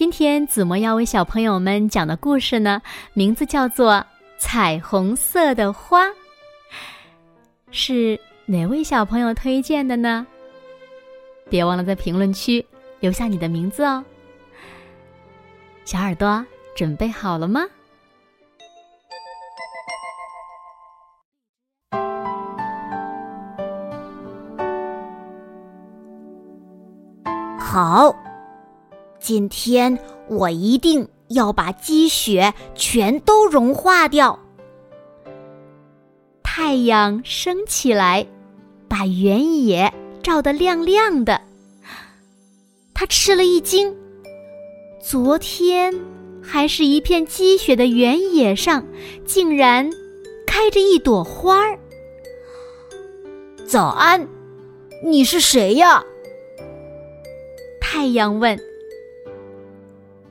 今天子墨要为小朋友们讲的故事呢，名字叫做《彩虹色的花》，是哪位小朋友推荐的呢？别忘了在评论区留下你的名字哦。小耳朵准备好了吗？好。今天我一定要把积雪全都融化掉。太阳升起来，把原野照得亮亮的。他吃了一惊，昨天还是一片积雪的原野上，竟然开着一朵花儿。早安，你是谁呀？太阳问。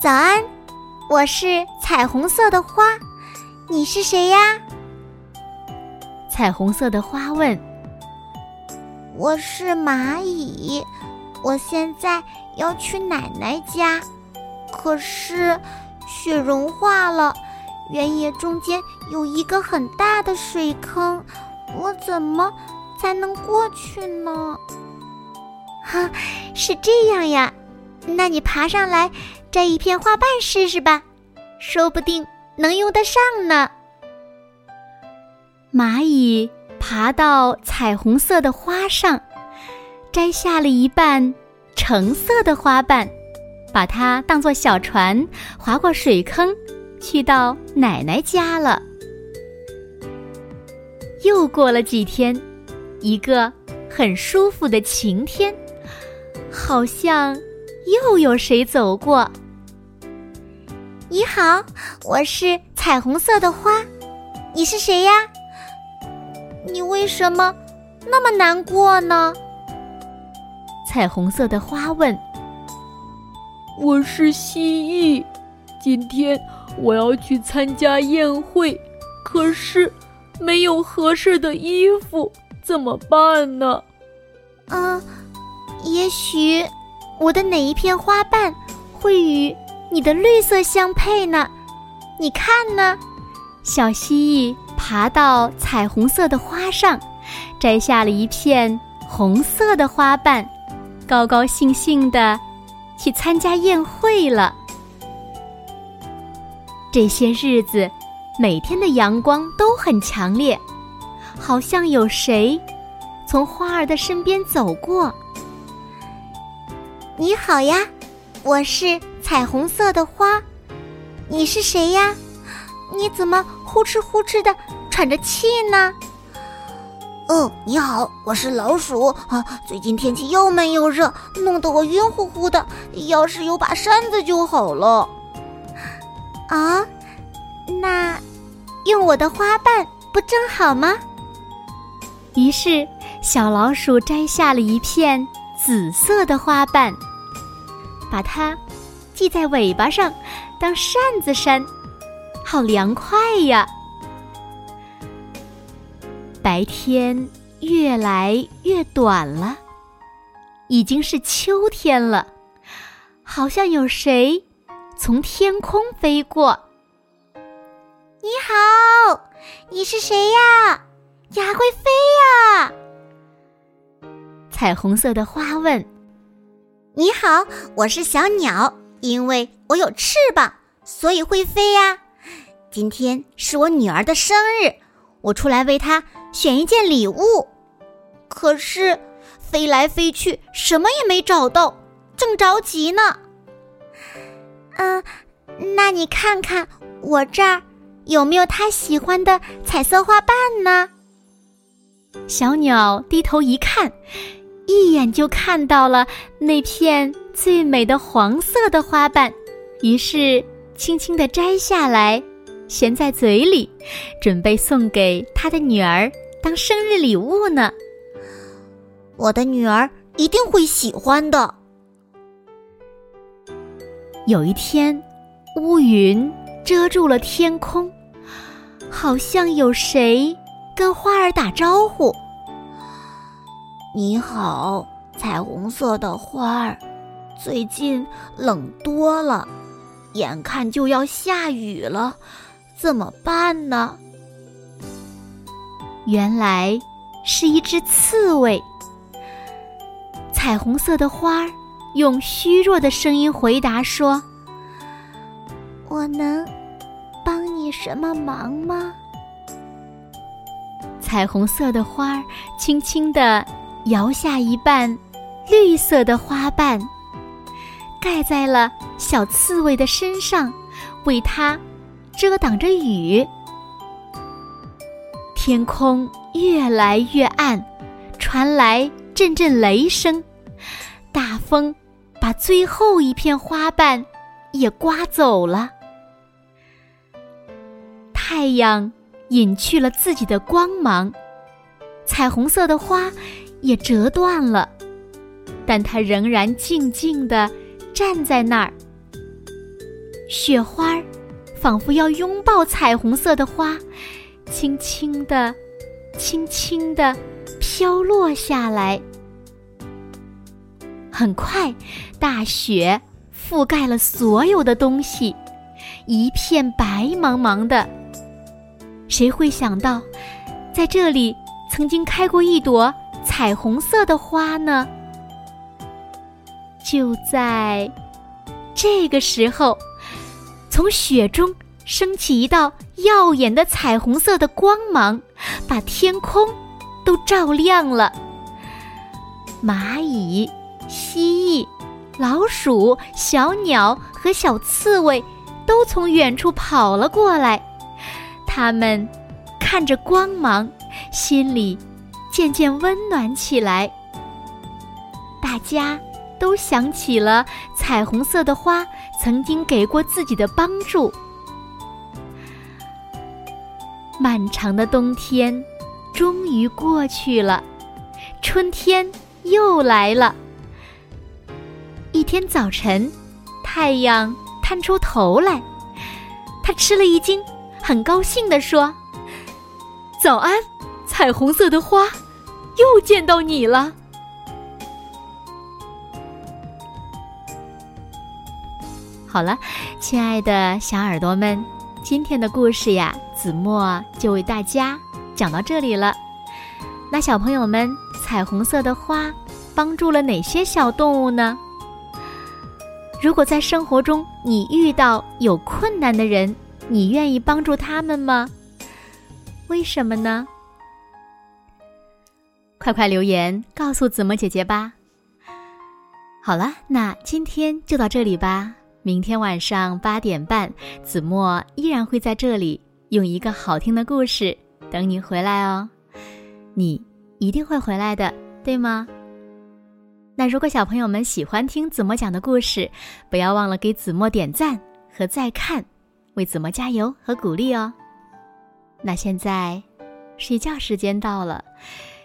早安，我是彩虹色的花，你是谁呀？彩虹色的花问。我是蚂蚁，我现在要去奶奶家，可是雪融化了，原野中间有一个很大的水坑，我怎么才能过去呢？哈，是这样呀，那你爬上来。摘一片花瓣试试吧，说不定能用得上呢。蚂蚁爬到彩虹色的花上，摘下了一半橙色的花瓣，把它当做小船划过水坑，去到奶奶家了。又过了几天，一个很舒服的晴天，好像。又有谁走过？你好，我是彩虹色的花，你是谁呀？你为什么那么难过呢？彩虹色的花问。我是蜥蜴，今天我要去参加宴会，可是没有合适的衣服，怎么办呢？嗯，也许。我的哪一片花瓣会与你的绿色相配呢？你看呢？小蜥蜴爬到彩虹色的花上，摘下了一片红色的花瓣，高高兴兴的去参加宴会了。这些日子，每天的阳光都很强烈，好像有谁从花儿的身边走过。你好呀，我是彩虹色的花，你是谁呀？你怎么呼哧呼哧的喘着气呢？哦，你好，我是老鼠啊。最近天气又闷又热，弄得我晕乎乎的。要是有把扇子就好了。啊，那用我的花瓣不正好吗？于是小老鼠摘下了一片紫色的花瓣。把它系在尾巴上，当扇子扇，好凉快呀！白天越来越短了，已经是秋天了，好像有谁从天空飞过。你好，你是谁呀？你还会飞呀？彩虹色的花问。你好，我是小鸟，因为我有翅膀，所以会飞呀。今天是我女儿的生日，我出来为她选一件礼物。可是飞来飞去，什么也没找到，正着急呢。嗯，那你看看我这儿有没有她喜欢的彩色花瓣呢？小鸟低头一看，一眼就看到了那片最美的黄色的花瓣，于是轻轻地摘下来。衔在嘴里，准备送给他的女儿当生日礼物呢。我的女儿一定会喜欢的。有一天，乌云遮住了天空，好像有谁跟花儿打招呼：“你好，彩虹色的花儿，最近冷多了，眼看就要下雨了。”怎么办呢？原来是一只刺猬。彩虹色的花儿用虚弱的声音回答说：“我能帮你什么忙吗？”彩虹色的花儿轻轻地摇下一半绿色的花瓣，盖在了小刺猬的身上，为它。遮挡着雨，天空越来越暗，传来阵阵雷声，大风把最后一片花瓣也刮走了。太阳隐去了自己的光芒，彩虹色的花也折断了，但它仍然静静地站在那儿。雪花儿。仿佛要拥抱彩虹色的花，轻轻地、轻轻地飘落下来。很快，大雪覆盖了所有的东西，一片白茫茫的。谁会想到，在这里曾经开过一朵彩虹色的花呢？就在这个时候。从雪中升起一道耀眼的彩虹色的光芒，把天空都照亮了。蚂蚁、蜥蜴、老鼠、小鸟和小刺猬都从远处跑了过来，它们看着光芒，心里渐渐温暖起来。大家都想起了彩虹色的花。曾经给过自己的帮助。漫长的冬天终于过去了，春天又来了。一天早晨，太阳探出头来，他吃了一惊，很高兴地说：“早安，彩虹色的花，又见到你了。”好了，亲爱的小耳朵们，今天的故事呀，子墨就为大家讲到这里了。那小朋友们，彩虹色的花帮助了哪些小动物呢？如果在生活中你遇到有困难的人，你愿意帮助他们吗？为什么呢？快快留言告诉子墨姐姐吧。好了，那今天就到这里吧。明天晚上八点半，子墨依然会在这里用一个好听的故事等你回来哦。你一定会回来的，对吗？那如果小朋友们喜欢听子墨讲的故事，不要忘了给子墨点赞和再看，为子墨加油和鼓励哦。那现在睡觉时间到了，